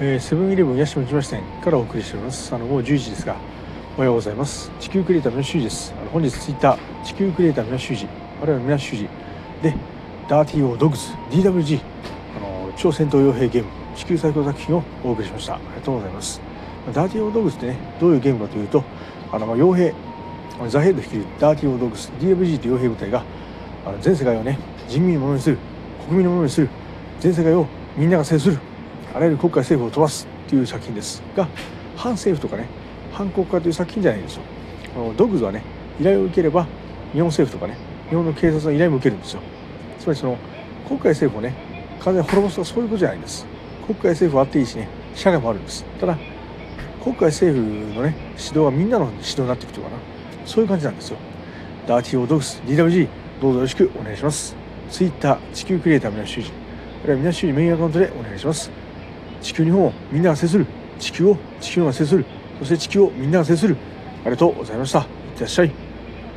えセブンイレブン八島木町店からお送りしております。あのもう11時ですがおはようございます。地球クリエイターの修二です。あの本日ツイッター地球クリエイターの修二我々皆修二でダーティーオードグズ DWG あの超戦闘傭兵ゲーム地球最高作品をお送りしました。ありがとうございます。ダーティーオードグズってねどういうゲームかというとあの傭兵ザ・ヘッド率いるダーティーオードグズ DWG という傭兵部隊があの全世界をね人民のものにする国民のものにする全世界をみんなが制するあらゆる国家政府を飛ばすっていう作品ですが反政府とかね反国家という作品じゃないんですよ。このドグズはね依頼を受ければ日本政府とかね日本の警察の依頼も受けるんですよ。つまりその国会政府をね完全に滅ぼすとかそういうことじゃないんです。国会政府はあっていいしね社会もあるんです。ただ国会政府のね指導はみんなの指導になっていくというかな。そういう感じなんですよ。ダーティーオードッグス DWG どうぞよろしくお願いします。ツイッター地球クリエイターみなしゅうじあるいはみなしゅうじメインアカウントでお願いします。地球日本をみんなが接する。地球を地球が接する。そして地球をみんなが接する。ありがとうございました。いってらっしゃい。